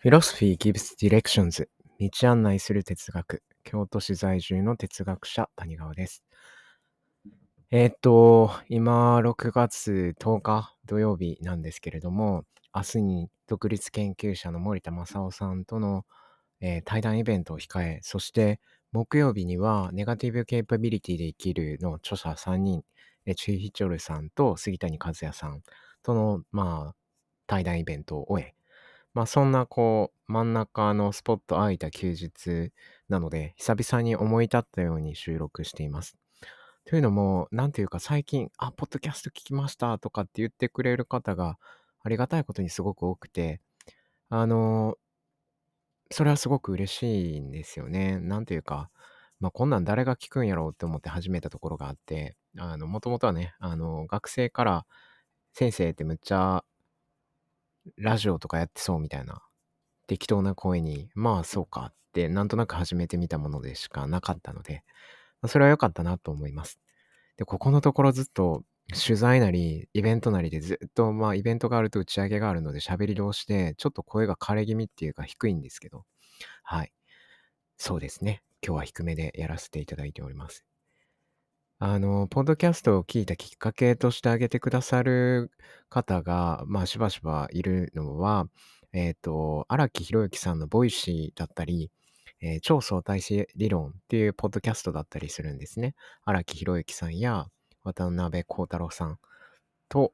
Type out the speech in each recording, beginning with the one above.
Philosophy gives directions 道案内する哲学京都市在住の哲学者谷川です。えーっと、今6月10日土曜日なんですけれども、明日に独立研究者の森田正夫さんとの、えー対談イベントを控え、そして木曜日にはネガティブケイパビリティで生きるの著者3人、チュイヒチョルさんと杉谷和也さんとの、まあ、対談イベントを終え、まあそんなこう真ん中のスポット空いた休日なので久々に思い立ったように収録しています。というのも、なんていうか最近、あ、ポッドキャスト聞きましたとかって言ってくれる方がありがたいことにすごく多くて、あの、それはすごく嬉しいんですよね。なんていうか、まあこんなん誰が聞くんやろうって思って始めたところがあって、あの、もともとはね、あの、学生から先生ってむっちゃラジオとかやってそうみたいな適当な声に、まあそうかってなんとなく始めてみたものでしかなかったので、それは良かったなと思います。で、ここのところずっと取材なり、イベントなりでずっと、まあイベントがあると打ち上げがあるので喋り通して、ちょっと声が枯れ気味っていうか低いんですけど、はい。そうですね。今日は低めでやらせていただいております。あの、ポッドキャストを聞いたきっかけとして挙げてくださる方が、まあ、しばしばいるのは、えっ、と、荒木博行さんの Voicy だったり、えー超相対性理論っていうポッドキャストだったりするんですね。荒木博行さんや渡辺幸太郎さんと、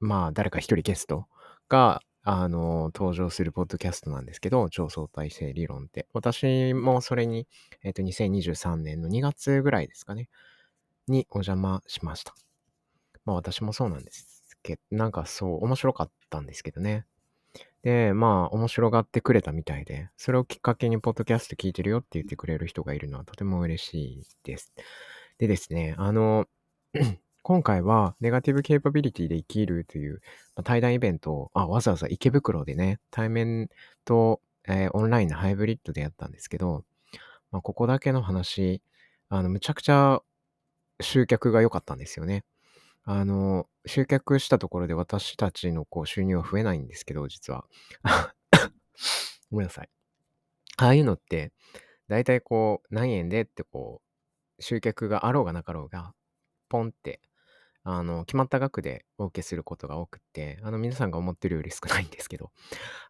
まあ、誰か一人ゲストが、あの、登場するポッドキャストなんですけど、超相対性理論って。私もそれに、えっ、と、2023年の2月ぐらいですかね、にお邪魔しました。まあ、私もそうなんですけど、なんかそう、面白かったんですけどね。で、まあ、面白がってくれたみたいで、それをきっかけに、ポッドキャスト聞いてるよって言ってくれる人がいるのはとても嬉しいです。でですね、あの、今回は、ネガティブケイパビリティで生きるという、対談イベントを、あ、わざわざ池袋でね、対面と、えーオンラインのハイブリッドでやったんですけど、まあ、ここだけの話、あの、むちゃくちゃ集客が良かったんですよね。あの、集客したところで私たちのこう収入は増えないんですけど、実は。ごめんなさい。ああいうのって、だいたいこう、何円でってこう、集客があろうがなかろうが、ポンって、あの、決まった額でお受けすることが多くって、あの、皆さんが思ってるより少ないんですけど、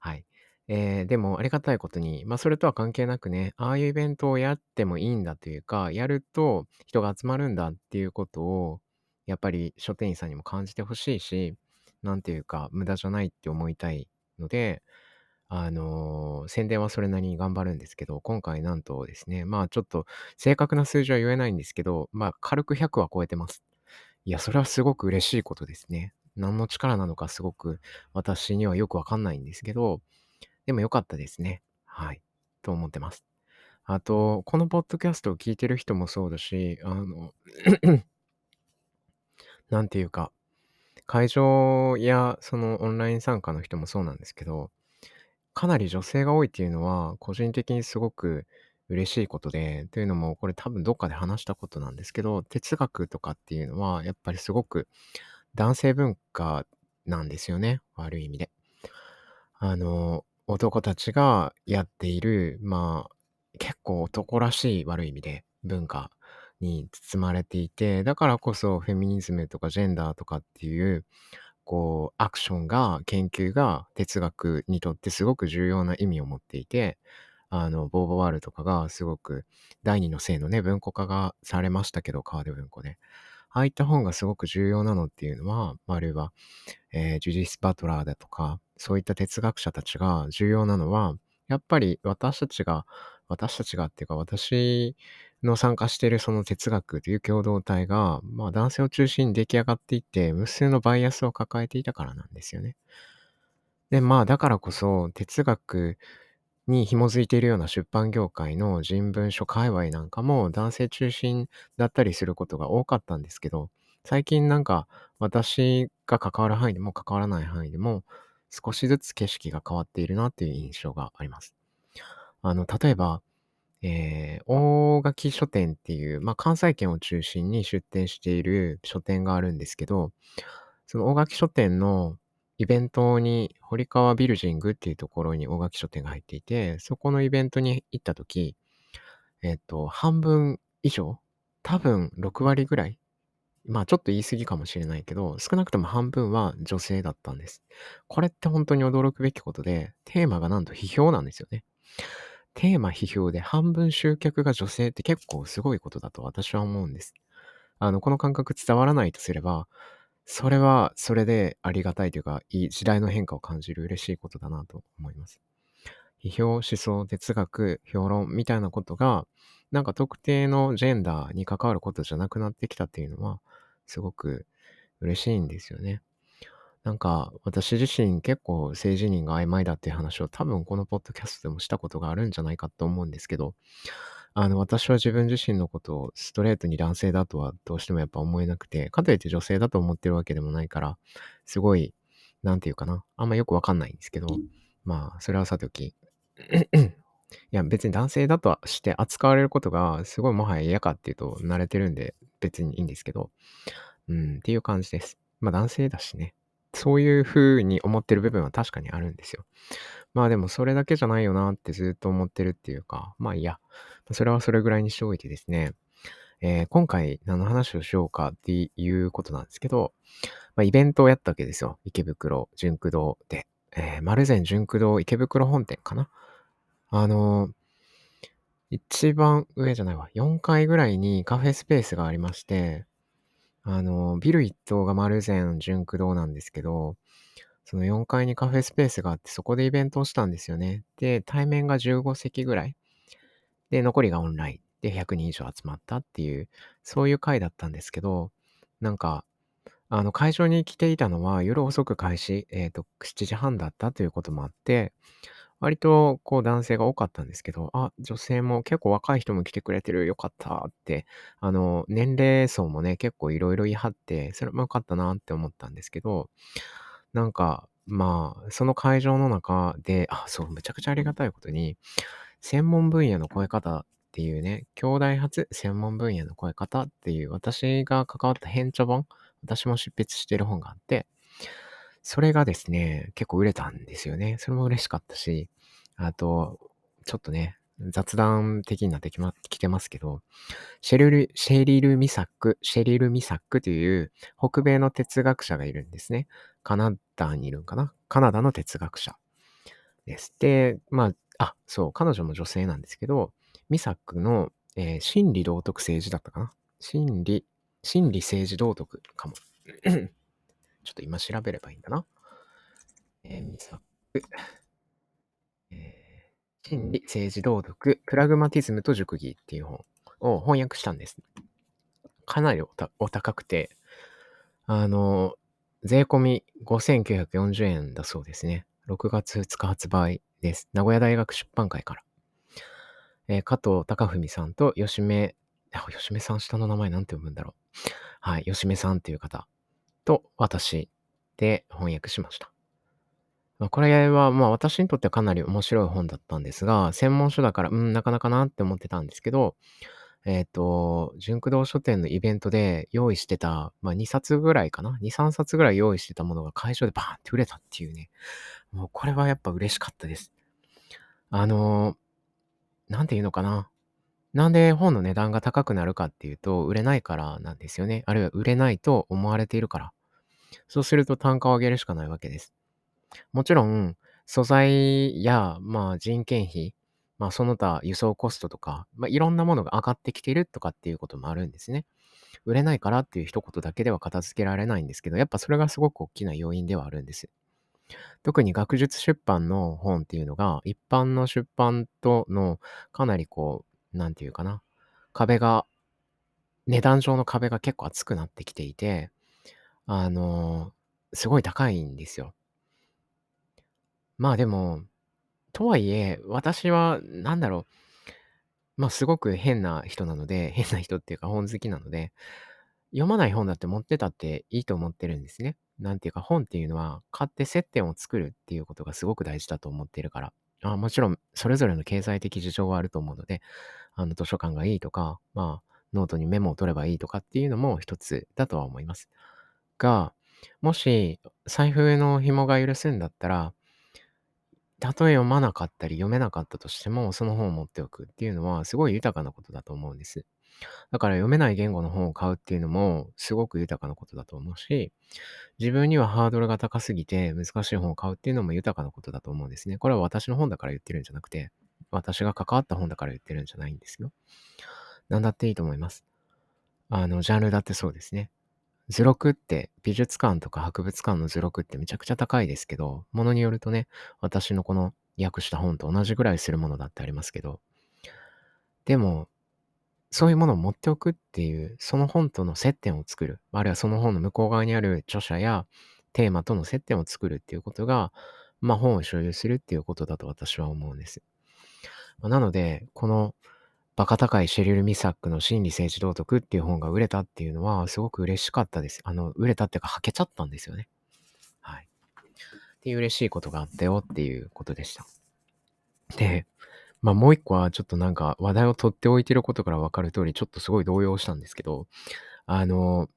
はい。えーでも、ありがたいことに、まあ、それとは関係なくね、ああいうイベントをやってもいいんだというか、やると人が集まるんだっていうことを、やっぱり書店員さんにも感じてほしいし、なんていうか、無駄じゃないって思いたいので、あのー宣伝はそれなりに頑張るんですけど、今回なんとですね、まあちょっと正確な数字は言えないんですけど、まあ軽く100は超えてます。いや、それはすごく嬉しいことですね。何の力なのかすごく私にはよくわかんないんですけど、でもよかったですね。はい。と思ってます。あと、このポッドキャストを聞いてる人もそうだし、あの、なんていうか、会場やそのオンライン参加の人もそうなんですけど、かなり女性が多いっていうのは、個人的にすごく嬉しいことで、というのも、これ多分どっかで話したことなんですけど、哲学とかっていうのは、やっぱりすごく男性文化なんですよね。悪い意味で。あの、男たちがやっている、まあ、結構男らしい悪い意味で文化に包まれていて、だからこそフェミニズムとかジェンダーとかっていう、こう、アクションが、研究が哲学にとってすごく重要な意味を持っていて、あの、ボーヴォワールとかがすごく第二の性のね、文庫化がされましたけど、川出文庫で。ああいった本がすごく重要なのっていうのは、あるいは、えージュディス・バトラーだとか、そういった哲学者たちが重要なのは、やっぱり私たちが、私たちがっていうか、私の参加しているその哲学という共同体が、まあ男性を中心に出来上がっていって、無数のバイアスを抱えていたからなんですよね。で、まあだからこそ哲学に紐づいているような出版業界の人文書界隈なんかも男性中心だったりすることが多かったんですけど、最近なんか私が関わる範囲でも関わらない範囲でも少しずつ景色が変わっているなっていう印象があります。あの、例えば、えー、大垣書店っていう、まあ、関西圏を中心に出店している書店があるんですけど、その大垣書店のイベントに、堀川ビルジングっていうところに大垣書店が入っていて、そこのイベントに行った時、えっ、と、半分以上、多分6割ぐらい、まあちょっと言い過ぎかもしれないけど、少なくとも半分は女性だったんです。これって本当に驚くべきことで、テーマがなんと批評なんですよね。テーマ批評で半分集客が女性って結構すごいことだと私は思うんです。あの、この感覚伝わらないとすれば、それはそれでありがたいというか、いい時代の変化を感じる嬉しいことだなと思います。批評、思想、哲学、評論みたいなことが、なんか特定のジェンダーに関わることじゃなくなってきたっていうのは、すごく嬉しいんですよね。なんか、私自身結構政治人が曖昧だっていう話を多分このポッドキャストでもしたことがあるんじゃないかと思うんですけど、あの、私は自分自身のことをストレートに男性だとはどうしてもやっぱ思えなくて、かといって女性だと思ってるわけでもないから、すごい、なんていうかな、あんまよくわかんないんですけど、まあ、それはさておき。いや、別に男性だとして扱われることがすごいもはや嫌かっていうと慣れてるんで別にいいんですけど、うん、っていう感じです。まあ男性だしね。そういう風に思ってる部分は確かにあるんですよ。まあでもそれだけじゃないよなってずっと思ってるっていうか、まあいや、それはそれぐらいにしておいてですね、えー、今回何の話をしようかっていうことなんですけど、まあ、イベントをやったわけですよ。池袋純駆堂で。えー、丸善純駆堂池袋本店かな。あのー、一番上じゃないわ。4階ぐらいにカフェスペースがありまして、あの、ビル一棟が丸善純駆堂なんですけど、その4階にカフェスペースがあって、そこでイベントをしたんですよね。で、対面が15席ぐらい。で、残りがオンライン。で、100人以上集まったっていう、そういう回だったんですけど、なんか、あの、会場に来ていたのは夜遅く開始、えっ、ー、と、7時半だったということもあって、割とこう男性が多かったんですけど、あ、女性も結構若い人も来てくれてる、よかったって、あの、年齢層もね、結構いろいろ言い張って、それもよかったなって思ったんですけど、なんか、まあ、その会場の中で、あ、そう、むちゃくちゃありがたいことに、専門分野の超え方っていうね、兄弟初専門分野の超え方っていう私が関わった編著本、私も執筆してる本があって、それがですね、結構売れたんですよね。それも嬉しかったし、あと、ちょっとね、雑談的になってき,、ま、きてますけど、シェリル、シェリル・ミサック、シェリル・ミサックという北米の哲学者がいるんですね。カナダにいるんかな？カナダの哲学者です。で、まあ、あ、そう、彼女も女性なんですけど、ミサックの、えー、心理道徳政治だったかな？心理、心理政治道徳かも。ちょっと今調べればいいんだな。えー、ミサック。えー、心理、政治、道徳、プラグマティズムと熟議っていう本を翻訳したんです。かなりお高くて、あの、税込み5940円だそうですね。6月2日発売です。名古屋大学出版会から。えー、加藤隆文さんと吉目、吉目さん下の名前なんて読むんだろう。はい、吉目さんっていう方と私で翻訳しました。これはまあ私にとってはかなり面白い本だったんですが、専門書だから、うん、なかなかなって思ってたんですけど、えっ、ー、と、純駆動書店のイベントで用意してた、まあ2冊ぐらいかな ?2、3冊ぐらい用意してたものが会場でバーンって売れたっていうね。もうこれはやっぱ嬉しかったです。あのなんていうのかな？なんで本の値段が高くなるかっていうと、売れないからなんですよね。あるいは売れないと思われているから。そうすると単価を上げるしかないわけです。もちろん、素材や、まあ人件費、まあその他輸送コストとか、まあいろんなものが上がってきているとかっていうこともあるんですね。売れないからっていう一言だけでは片付けられないんですけど、やっぱそれがすごく大きな要因ではあるんです。特に学術出版の本っていうのが、一般の出版とのかなりこう、なんていうかな、壁が、値段上の壁が結構厚くなってきていて、あの、すごい高いんですよ。まあでも、とはいえ、私は、なんだろう、まあすごく変な人なので、変な人っていうか本好きなので、読まない本だって持ってたっていいと思ってるんですね。なんていうか本っていうのは買って接点を作るっていうことがすごく大事だと思ってるから。あもちろん、それぞれの経済的事情はあると思うので、あの、図書館がいいとか、まあ、ノートにメモを取ればいいとかっていうのも一つだとは思います。が、もし、財布の紐が許すんだったら、たとえ読まなかったり読めなかったとしても、その本を持っておくっていうのはすごい豊かなことだと思うんです。だから読めない言語の本を買うっていうのもすごく豊かなことだと思うし、自分にはハードルが高すぎて難しい本を買うっていうのも豊かなことだと思うんですね。これは私の本だから言ってるんじゃなくて、私が関わった本だから言ってるんじゃないんですよ。なんだっていいと思います。あの、ジャンルだってそうですね。図録って美術館とか博物館の図録ってめちゃくちゃ高いですけど、ものによるとね、私のこの訳した本と同じぐらいするものだってありますけど、でも、そういうものを持っておくっていう、その本との接点を作る、あるいはその本の向こう側にある著者やテーマとの接点を作るっていうことが、まあ本を所有するっていうことだと私は思うんです。まなので、このバカ高いシェリル・ミサックの心理政治道徳っていう本が売れたっていうのは、すごく嬉しかったです。あの、売れたっていうか、はけちゃったんですよね。はい。っていう嬉しいことがあったよっていうことでした。で、まあもう一個はちょっとなんか話題を取っておいてることからわかる通り、ちょっとすごい動揺したんですけど、あの、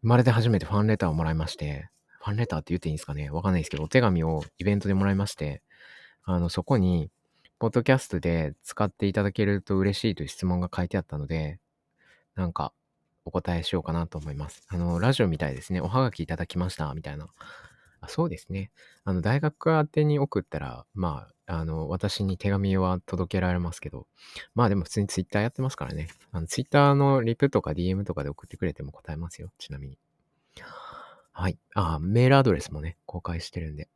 生まれて初めてファンレターをもらいまして、ファンレターって言っていいんですかね？わかんないですけど、お手紙をイベントでもらいまして、あの、そこに、ポッドキャストで使っていただけると嬉しいという質問が書いてあったので、なんかお答えしようかなと思います。あの、ラジオみたいですね。おはがきいただきました、みたいな。あそうですね。あの、大学宛てに送ったら、まあ、あの、私に手紙は届けられますけど、まあでも普通にツイッターやってますからね。あの、ツイッターのリプとか DM とかで送ってくれても答えますよ。ちなみに。はい。あ、メールアドレスもね、公開してるんで。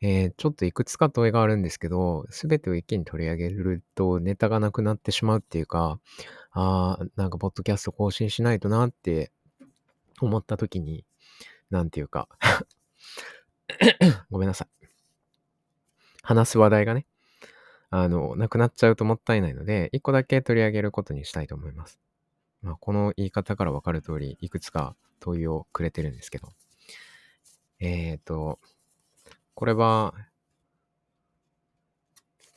えー、ちょっといくつか問いがあるんですけど、すべてを一気に取り上げるとネタがなくなってしまうっていうか、ああ、なんかポッドキャスト更新しないとなって思った時に、なんていうか ごめんなさい。話す話題がね、あの、なくなっちゃうともったいないので、一個だけ取り上げることにしたいと思います。まあ、この言い方からわかる通り、いくつか問いをくれてるんですけど。えっ、ー、と、これは、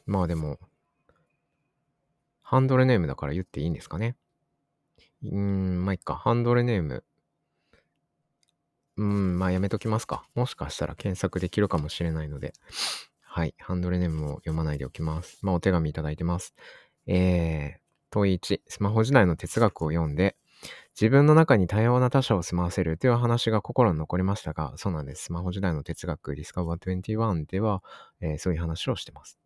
まあでも、ハンドルネームだから言っていいんですかね。うーん、まあいっか。ハンドルネーム。うーん、まあやめときますか。もしかしたら検索できるかもしれないので。はい。ハンドルネームを読まないでおきます。まあお手紙いただいてます。えー、問い1、スマホ時代の哲学を読んで、自分の中に多様な他者を住まわせるという話が心に残りましたが、そうなんです。スマホ時代の哲学、ディスカバー21では、えー、そういう話をしてます。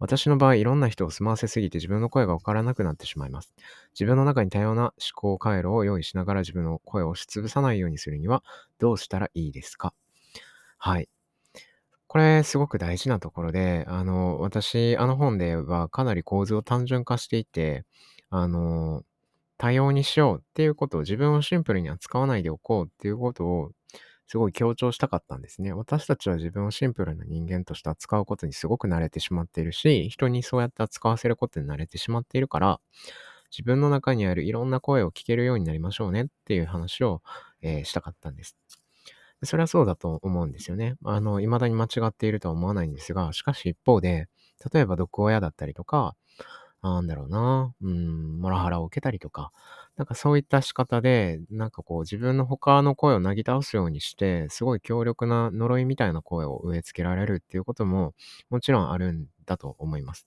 私の場合、いろんな人を住まわせすぎて自分の声がわからなくなってしまいます。自分の中に多様な思考回路を用意しながら自分の声を押しつぶさないようにするにはどうしたらいいですか？はい。これすごく大事なところで、あの、私、あの本ではかなり構図を単純化していて、あの、多様にしようっていうことを自分をシンプルに扱わないでおこうっていうことをすごい強調したかったんですね。私たちは自分をシンプルな人間として扱うことにすごく慣れてしまっているし、人にそうやって扱わせることに慣れてしまっているから、自分の中にあるいろんな声を聞けるようになりましょうねっていう話を、えー、したかったんです。それはそうだと思うんですよね。あの、未だに間違っているとは思わないんですが、しかし一方で、例えば毒親だったりとか、なんだろうな、うん、モラハラを受けたりとか、なんかそういった仕方で、なんかこう自分の他の声をなぎ倒すようにして、すごい強力な呪いみたいな声を植え付けられるっていうことももちろんあるんだと思います。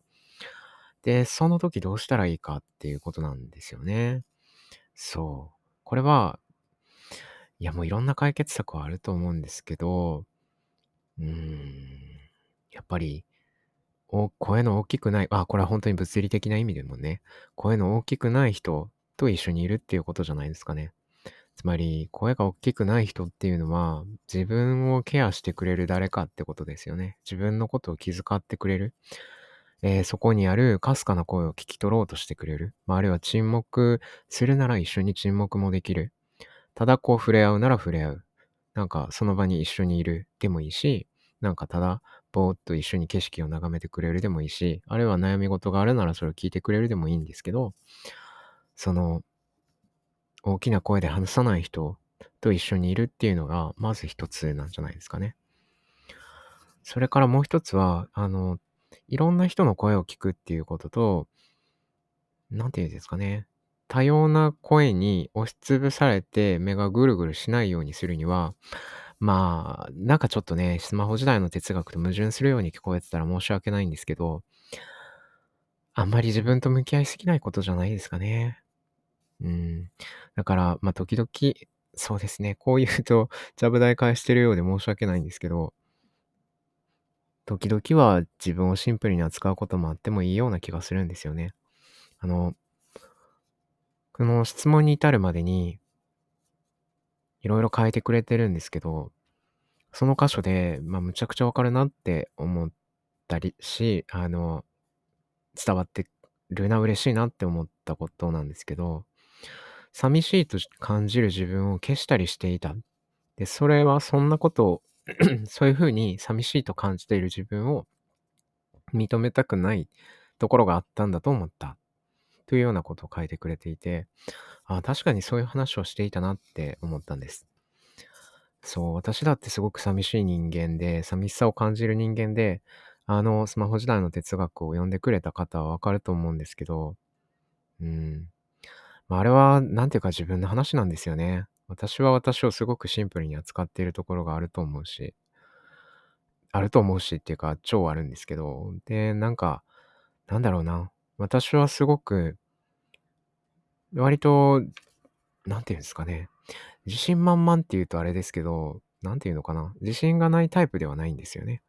で、その時どうしたらいいかっていうことなんですよね。そう。これは、いやもういろんな解決策はあると思うんですけど、うーん、やっぱり声の大きくない、あ、これは本当に物理的な意味でもね、声の大きくない人と一緒にいるっていうことじゃないですかね。つまり、声が大きくない人っていうのは、自分をケアしてくれる誰かってことですよね。自分のことを気遣ってくれる。えー、そこにあるかすかな声を聞き取ろうとしてくれる。まあ、あるいは沈黙するなら一緒に沈黙もできる。ただこう触れ合うなら触れ合う。なんかその場に一緒にいるでもいいし、なんかただぼーっと一緒に景色を眺めてくれるでもいいし、あるいは悩み事があるならそれを聞いてくれるでもいいんですけど、その、大きな声で話さない人と一緒にいるっていうのが、まず一つなんじゃないですかね。それからもう一つは、あの、いろんな人の声を聞くっていうことと、なんていうんですかね。多様な声に押しつぶされて目がぐるぐるしないようにするには、まあ、なんかちょっとね、スマホ時代の哲学と矛盾するように聞こえてたら申し訳ないんですけど、あんまり自分と向き合いすぎないことじゃないですかね。うん。だから、まあ、時々、そうですね、こう言うと、ちゃぶ台返してるようで申し訳ないんですけど、時々は自分をシンプルに扱うこともあってもいいような気がするんですよね。あの、この質問に至るまでに、いろいろ変えてくれてるんですけど、その箇所で、まあ、むちゃくちゃわかるなって思ったりし、あの、伝わってるな、嬉しいなって思ったことなんですけど、寂しいと感じる自分を消したりしていた。で、それはそんなことを そういうふうに寂しいと感じている自分を認めたくないところがあったんだと思った。というようなことを書いてくれていて、あ確かにそういう話をしていたなって思ったんです。そう、私だってすごく寂しい人間で、寂しさを感じる人間で、あの、スマホ時代の哲学を読んでくれた方はわかると思うんですけど、うん。まあ、あれは、なんていうか自分の話なんですよね。私は私をすごくシンプルに扱っているところがあると思うし、あると思うしっていうか、超あるんですけど、で、なんか、なんだろうな。私はすごく、割と、なんていうんですかね。自信満々って言うとあれですけど、なんていうのかな。自信がないタイプではないんですよね。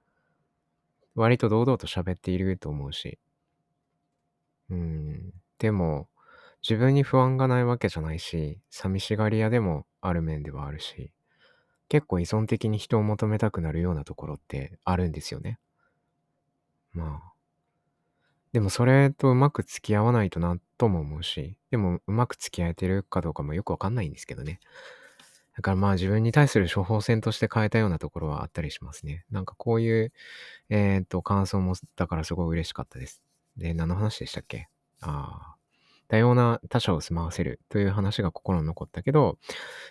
割と堂々と喋っていると思うし。うん。でも、自分に不安がないわけじゃないし、寂しがり屋でもある面ではあるし、結構依存的に人を求めたくなるようなところってあるんですよね。まあ。でもそれとうまく付き合わないとなとも思うし、でもうまく付き合えてるかどうかもよくわかんないんですけどね。だからまあ自分に対する処方箋として変えたようなところはあったりしますね。なんかこういう、えっ、と、感想もだからすごい嬉しかったです。で、何の話でしたっけ？ああ。多様な他者を住まわせるという話が心に残ったけど、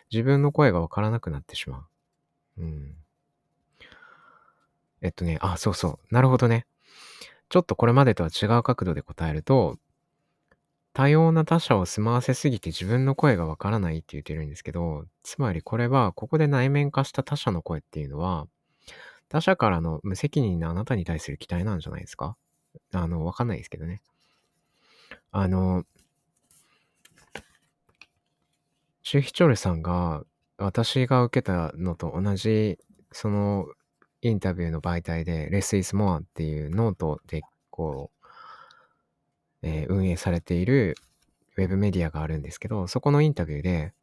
自分の声がわからなくなってしまう。うん。えっとね、あ、そうそう。なるほどね。ちょっとこれまでとは違う角度で答えると、多様な他者を住まわせすぎて自分の声がわからないって言ってるんですけど、つまりこれは、ここで内面化した他者の声っていうのは、他者からの無責任なあなたに対する期待なんじゃないですか？あの、わかんないですけどね。あの、シュヒチョルさんが、私が受けたのと同じ、その、インタビューの媒体で、Less is More っていうノートで、こう、えー、運営されているウェブメディアがあるんですけど、そこのインタビューで、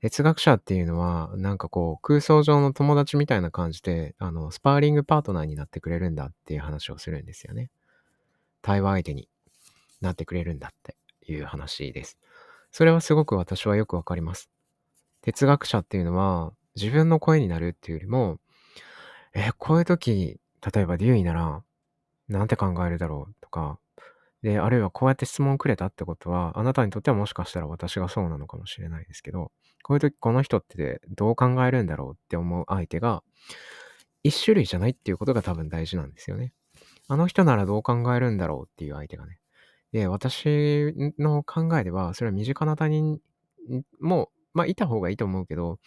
哲学者っていうのは、なんかこう、空想上の友達みたいな感じで、あの、スパーリングパートナーになってくれるんだっていう話をするんですよね。対話相手になってくれるんだっていう話です。それはすごく私はよくわかります。哲学者っていうのは自分の声になるっていうよりも、え、こういう時、例えばデューイなら、なんて考えるだろうとか、で、あるいはこうやって質問くれたってことは、あなたにとってはもしかしたら私がそうなのかもしれないですけど、こういう時この人ってどう考えるんだろうって思う相手が、一種類じゃないっていうことが多分大事なんですよね。あの人ならどう考えるんだろうっていう相手がね。で、私の考えでは、それは身近な他人も、まあ、いた方がいいと思うけど、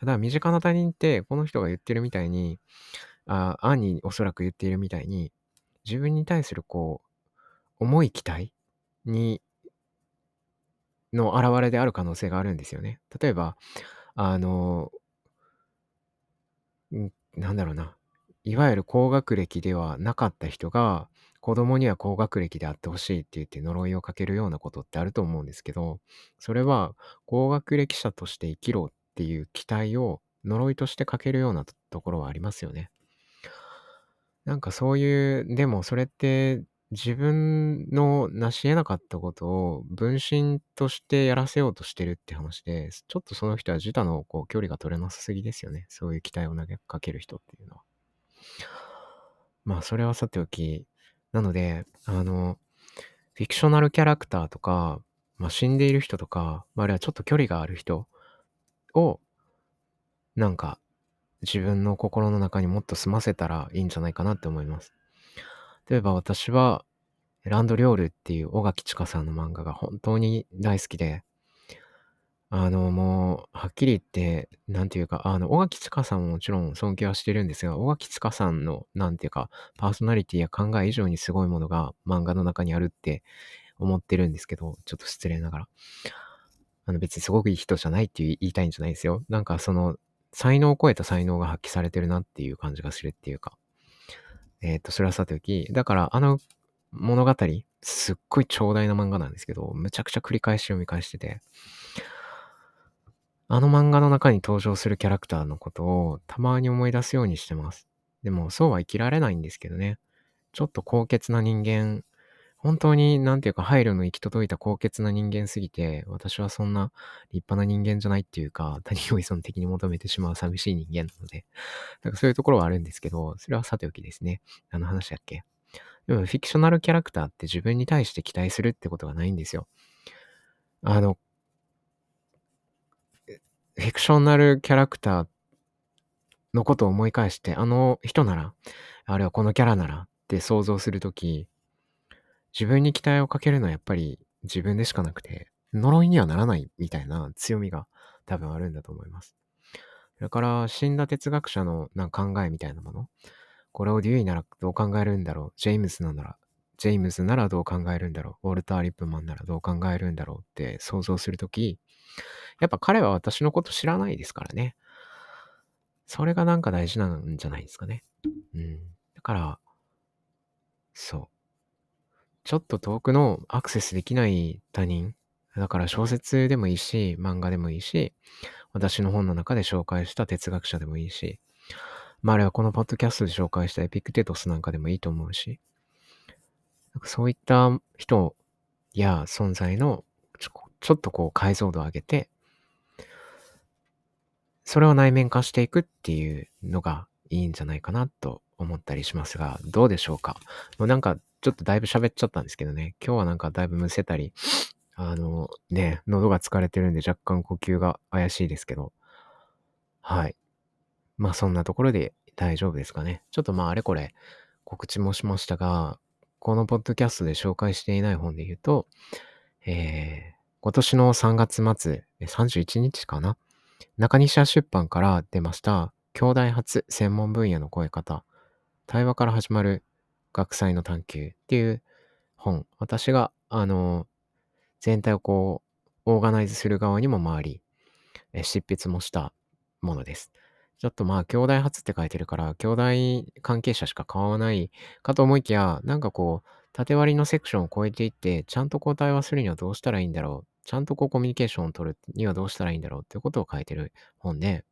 ただ、身近な他人って、この人が言ってるみたいに、あ、アンにおそらく言っているみたいに、自分に対するこう、重い期待に、の現れである可能性があるんですよね。例えば、あの、なんだろうな。いわゆる高学歴ではなかった人が、子供には高学歴であってほしいって言って呪いをかけるようなことってあると思うんですけど、それは高学歴者として生きろっていう期待を呪いとしてかけるようなところはありますよね。なんかそういう、でもそれって自分の成し得なかったことを分身としてやらせようとしてるって話で、ちょっとその人は自他のこう距離が取れなさすぎですよね。そういう期待を投げかける人っていうのは。まあそれはさておき、なので、あの、フィクショナルキャラクターとか、まあ、死んでいる人とか、あ、るいはちょっと距離がある人を、なんか、自分の心の中にもっと住ませたらいいんじゃないかなって思います。例えば私は、ランドリョールっていう小垣千佳さんの漫画が本当に大好きで、あの、もう、はっきり言って、なんていうか、あの、小垣千佳さんももちろん尊敬はしてるんですが、小垣千佳さんの、なんていうか、パーソナリティや考え以上にすごいものが漫画の中にあるって思ってるんですけど、ちょっと失礼ながら。あの、別にすごくいい人じゃないって言いたいんじゃないですよ。なんかその、才能を超えた才能が発揮されてるなっていう感じがするっていうか。えっ、と、それはさておき、だからあの物語、すっごい長大な漫画なんですけど、むちゃくちゃ繰り返し読み返してて、あの漫画の中に登場するキャラクターのことをたまに思い出すようにしてます。でもそうは生きられないんですけどね。ちょっと高潔な人間、本当になんていうか配慮の行き届いた高潔な人間すぎて、私はそんな立派な人間じゃないっていうか、他人を依存的に求めてしまう寂しい人間なので、なんかそういうところはあるんですけど、それはさておきですね。何の話だっけ？でもフィクショナルキャラクターって自分に対して期待するってことがないんですよ。あの、fictional キャラクターのことを思い返して、あの人なら、あるいはこのキャラならって想像するとき、自分に期待をかけるのはやっぱり自分でしかなくて、呪いにはならないみたいな強みが多分あるんだと思います。だから死んだ哲学者のなんか考えみたいなもの、これをデューイならどう考えるんだろう、ジェイムスなら、ジェイムズならどう考えるんだろう、ウォルター・リップマンならどう考えるんだろうって想像するとき、やっぱ彼は私のこと知らないですからね。それがなんか大事なんじゃないですかね。うん。だから、そう。ちょっと遠くのアクセスできない他人。だから小説でもいいし、漫画でもいいし、私の本の中で紹介した哲学者でもいいし、まああれはこのポッドキャストで紹介したエピクテトスなんかでもいいと思うし、そういった人や存在のちょっとこう解像度を上げて、それを内面化していくっていうのがいいんじゃないかなと思ったりしますが、どうでしょうか？もうなんかちょっとだいぶ喋っちゃったんですけどね、今日はなんかだいぶむせたり、あのね、喉が疲れてるんで若干呼吸が怪しいですけど、はい。まあそんなところで大丈夫ですかね。ちょっとまああれこれ告知もしましたが、このポッドキャストで紹介していない本で言うと、え、今年の3月末、31日かな？中西屋出版から出ました、兄弟初専門分野の声方、対話から始まる学祭の探求っていう本。私が、あの、全体をこう、オーガナイズする側にも回り、執筆もしたものです。ちょっとまあ、兄弟初って書いてるから、兄弟関係者しか買わないかと思いきや、なんかこう、縦割りのセクションを超えていって、ちゃんとこう対話するにはどうしたらいいんだろう。ちゃんとこうコミュニケーションを取るにはどうしたらいいんだろうっていうことを書いてる本で、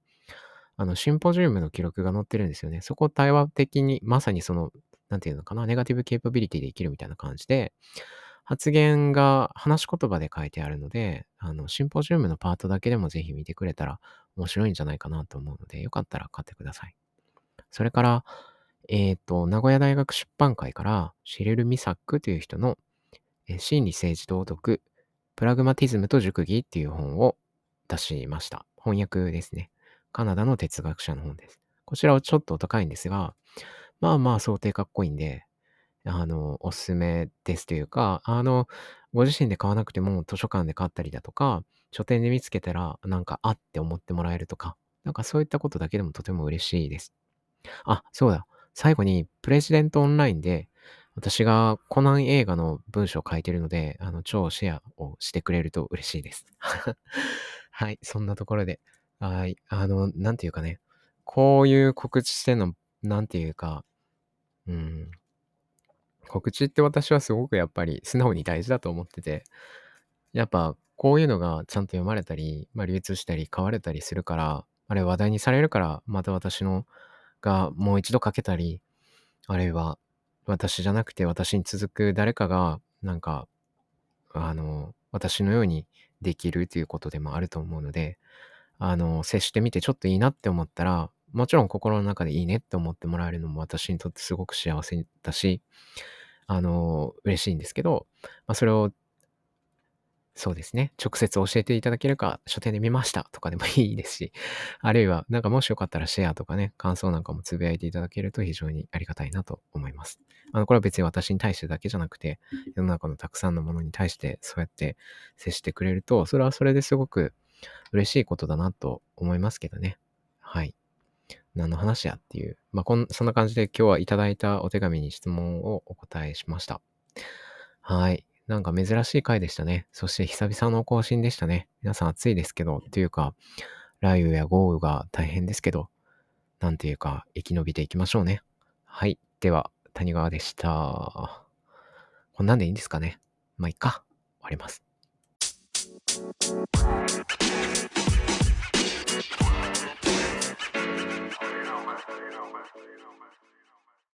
あの、シンポジウムの記録が載ってるんですよね。そこを対話的に、まさにその、なんていうのかな、ネガティブケーパビリティで生きるみたいな感じで、発言が話し言葉で書いてあるので、あの、シンポジウムのパートだけでもぜひ見てくれたら面白いんじゃないかなと思うので、よかったら買ってください。それから、えっ、ー、と、名古屋大学出版会から、シレル・ミサックという人の、え心理政治道徳、プラグマティズムと熟議っていう本を出しました。翻訳ですね。カナダの哲学者の本です。こちらはちょっとお高いんですが、まあまあ想定かっこいいんで、あの、おすすめですというか、あの、ご自身で買わなくても図書館で買ったりだとか、書店で見つけたらなんかあって思ってもらえるとか、なんかそういったことだけでもとても嬉しいです。あ、そうだ。最後に、プレジデントオンラインで、私がコナン映画の文章を書いてるので、あの、超シェアをしてくれると嬉しいです。はい、そんなところで。はい。あの、なんていうかね、こういう告知しての、なんていうか、うん、告知って私はすごくやっぱり素直に大事だと思ってて、やっぱこういうのがちゃんと読まれたり、まあ、流通したり買われたりするから、あれ話題にされるから、また私のがもう一度書けたり、あるいは私じゃなくて私に続く誰かが、なんか、あの、私のようにできるということでもあると思うので、あの、接してみてちょっといいなって思ったら、もちろん心の中でいいねって思ってもらえるのも私にとってすごく幸せだし、あの、嬉しいんですけど、まあ、それをそうですね。直接教えていただけるか、書店で見ましたとかでもいいですし、あるいは、なんかもしよかったらシェアとかね、感想なんかもつぶやいていただけると非常にありがたいなと思います。あの、これは別に私に対してだけじゃなくて、世の中のたくさんのものに対してそうやって接してくれると、それはそれですごく嬉しいことだなと思いますけどね。はい。何の話やっていう。まあ、こん、そんな感じで今日はいただいたお手紙に質問をお答えしました。はい。なんか珍しい回でしたね。そして久々の更新でしたね。皆さん暑いですけど、というか、雷雨や豪雨が大変ですけど、なんていうか、生き延びていきましょうね。はい。では、谷川でした。こんなんでいいんですかね。まあ、いっか。終わります。